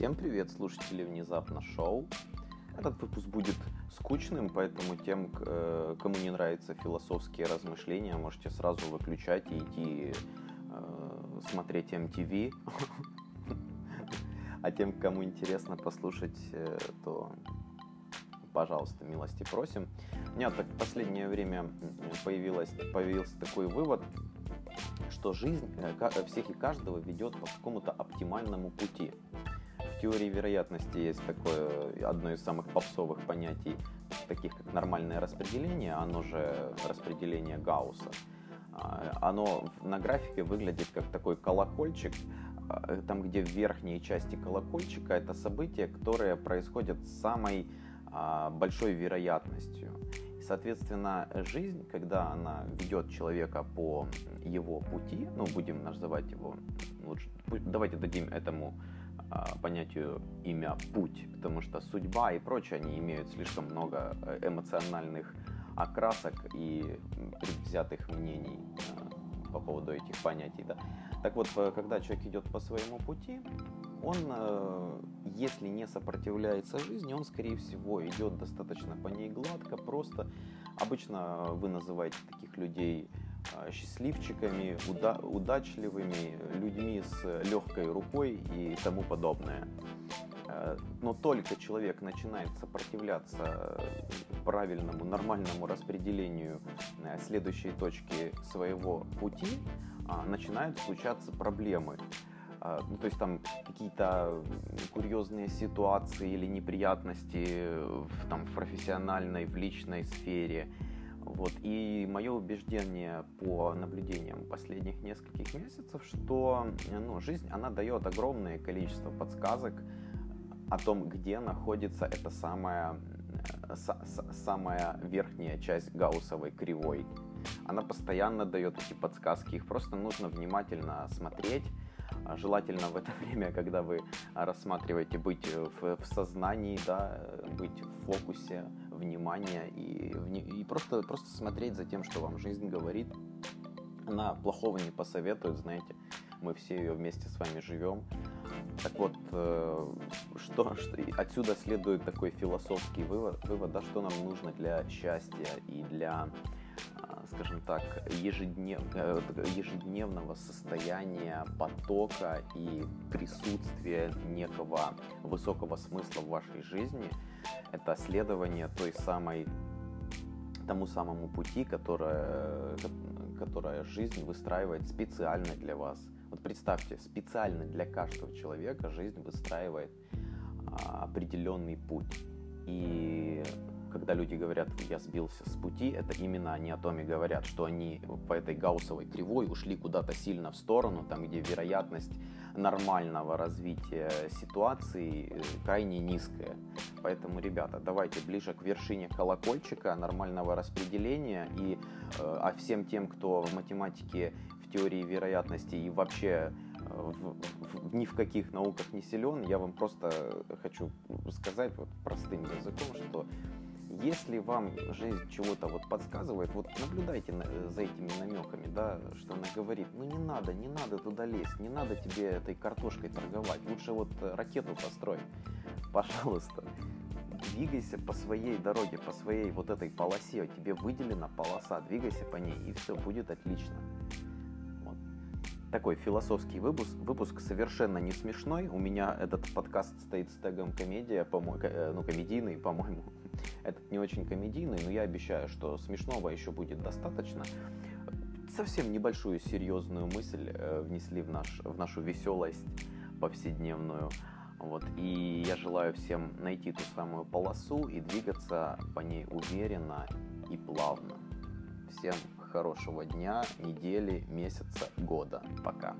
Всем привет, слушатели Внезапно Шоу. Этот выпуск будет скучным, поэтому тем, э, кому не нравятся философские размышления, можете сразу выключать и идти э, смотреть MTV. А тем, кому интересно послушать, э, то пожалуйста, милости просим. У меня так в последнее время появилось, появился такой вывод, что жизнь всех и каждого ведет по какому-то оптимальному пути теории вероятности есть такое, одно из самых попсовых понятий, таких как нормальное распределение, оно же распределение Гаусса. А, оно на графике выглядит как такой колокольчик, а, там, где в верхней части колокольчика это события, которые происходят с самой а, большой вероятностью. соответственно, жизнь, когда она ведет человека по его пути, ну, будем называть его, лучше, давайте дадим этому понятию имя путь, потому что судьба и прочее, они имеют слишком много э, эмоциональных окрасок и предвзятых мнений э, по поводу этих понятий. Да. Так вот, э, когда человек идет по своему пути, он, если не сопротивляется жизни, он, скорее всего, идет достаточно по ней гладко, просто. Обычно вы называете таких людей а, счастливчиками, уда удачливыми, людьми с легкой рукой и тому подобное. А, но только человек начинает сопротивляться правильному, нормальному распределению э, следующей точки своего пути, а, начинают случаться проблемы. Ну, то есть там какие-то курьезные ситуации или неприятности в, там, в профессиональной, в личной сфере – вот. И мое убеждение по наблюдениям последних нескольких месяцев, что ну, жизнь, она дает огромное количество подсказок о том, где находится эта самая, э, самая верхняя часть гауссовой кривой. Она постоянно дает эти подсказки, их просто нужно внимательно смотреть, а желательно в это время, когда вы рассматриваете быть в, в сознании, да, быть в фокусе внимания и, и просто, просто смотреть за тем, что вам жизнь говорит. Она плохого не посоветует, знаете, мы все ее вместе с вами живем. Так вот, э, что, что отсюда следует такой философский вывод, вывод, да, что нам нужно для счастья и для скажем так, ежеднев, э, ежедневного состояния потока и присутствия некого высокого смысла в вашей жизни, это следование той самой тому самому пути, которое, которое жизнь выстраивает специально для вас. Вот представьте, специально для каждого человека жизнь выстраивает а, определенный путь. И когда люди говорят, я сбился с пути, это именно они о том и говорят, что они по этой гауссовой кривой ушли куда-то сильно в сторону, там, где вероятность нормального развития ситуации э, крайне низкая. Поэтому, ребята, давайте ближе к вершине колокольчика нормального распределения и э, а всем тем, кто в математике, в теории вероятности и вообще э, в, в, ни в каких науках не силен, я вам просто хочу сказать вот простым языком, что если вам жизнь чего-то вот подсказывает, вот наблюдайте за этими намеками, да, что она говорит, ну не надо, не надо туда лезть, не надо тебе этой картошкой торговать, лучше вот э, ракету построй, пожалуйста. Двигайся по своей дороге, по своей вот этой полосе, тебе выделена полоса, двигайся по ней, и все будет отлично. Такой философский выпуск, выпуск совершенно не смешной. У меня этот подкаст стоит с тегом комедия, по-моему, э, ну комедийный, по-моему. Этот не очень комедийный, но я обещаю, что смешного еще будет достаточно. Совсем небольшую серьезную мысль э, внесли в, наш, в нашу веселость повседневную. Вот. И я желаю всем найти ту самую полосу и двигаться по ней уверенно и плавно. Всем хорошего дня, недели, месяца, года. Пока.